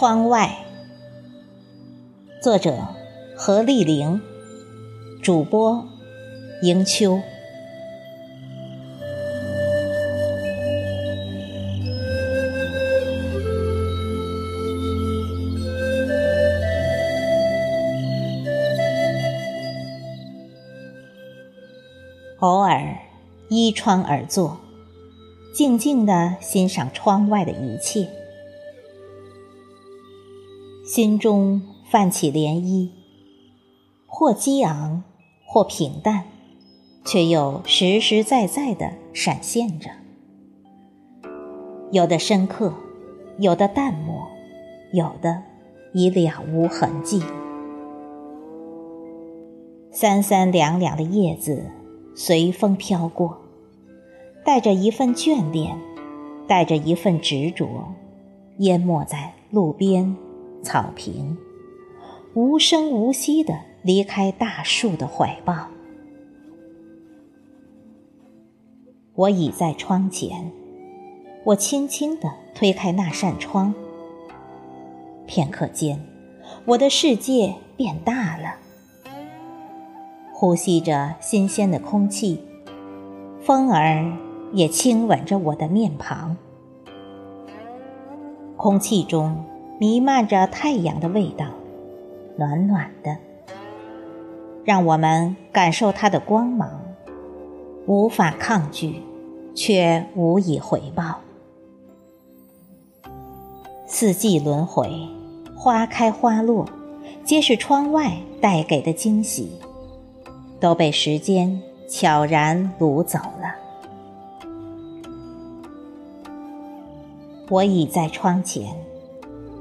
窗外，作者何丽玲，主播迎秋。偶尔依窗而坐，静静地欣赏窗外的一切，心中泛起涟漪，或激昂，或平淡，却又实实在在地闪现着。有的深刻，有的淡漠，有的已了无痕迹。三三两两的叶子。随风飘过，带着一份眷恋，带着一份执着，淹没在路边、草坪，无声无息地离开大树的怀抱。我倚在窗前，我轻轻地推开那扇窗，片刻间，我的世界变大了。呼吸着新鲜的空气，风儿也亲吻着我的面庞。空气中弥漫着太阳的味道，暖暖的，让我们感受它的光芒，无法抗拒，却无以回报。四季轮回，花开花落，皆是窗外带给的惊喜。都被时间悄然掳走了。我倚在窗前，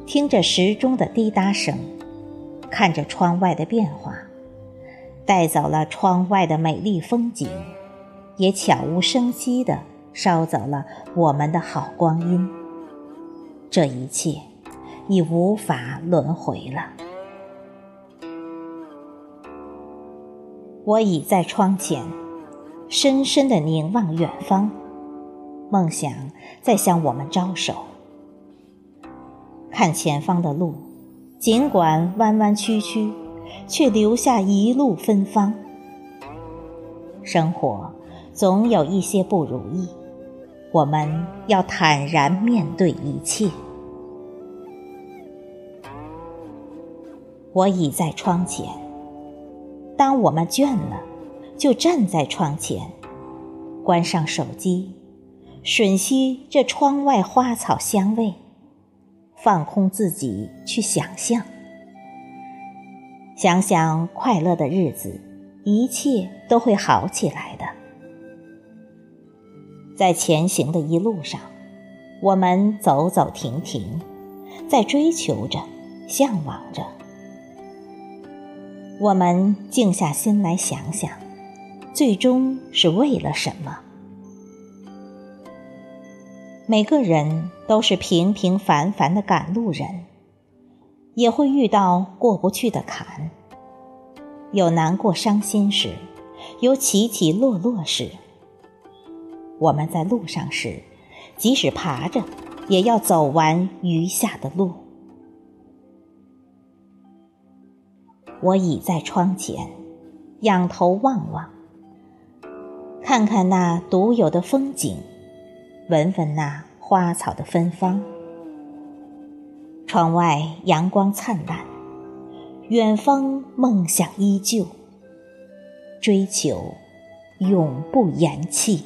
听着时钟的滴答声，看着窗外的变化，带走了窗外的美丽风景，也悄无声息地烧走了我们的好光阴。这一切已无法轮回了。我倚在窗前，深深地凝望远方，梦想在向我们招手。看前方的路，尽管弯弯曲曲，却留下一路芬芳。生活总有一些不如意，我们要坦然面对一切。我倚在窗前。当我们倦了，就站在窗前，关上手机，吮吸这窗外花草香味，放空自己去想象，想想快乐的日子，一切都会好起来的。在前行的一路上，我们走走停停，在追求着，向往着。我们静下心来想想，最终是为了什么？每个人都是平平凡凡的赶路人，也会遇到过不去的坎，有难过伤心时，有起起落落时。我们在路上时，即使爬着，也要走完余下的路。我倚在窗前，仰头望望，看看那独有的风景，闻闻那花草的芬芳。窗外阳光灿烂，远方梦想依旧，追求永不言弃。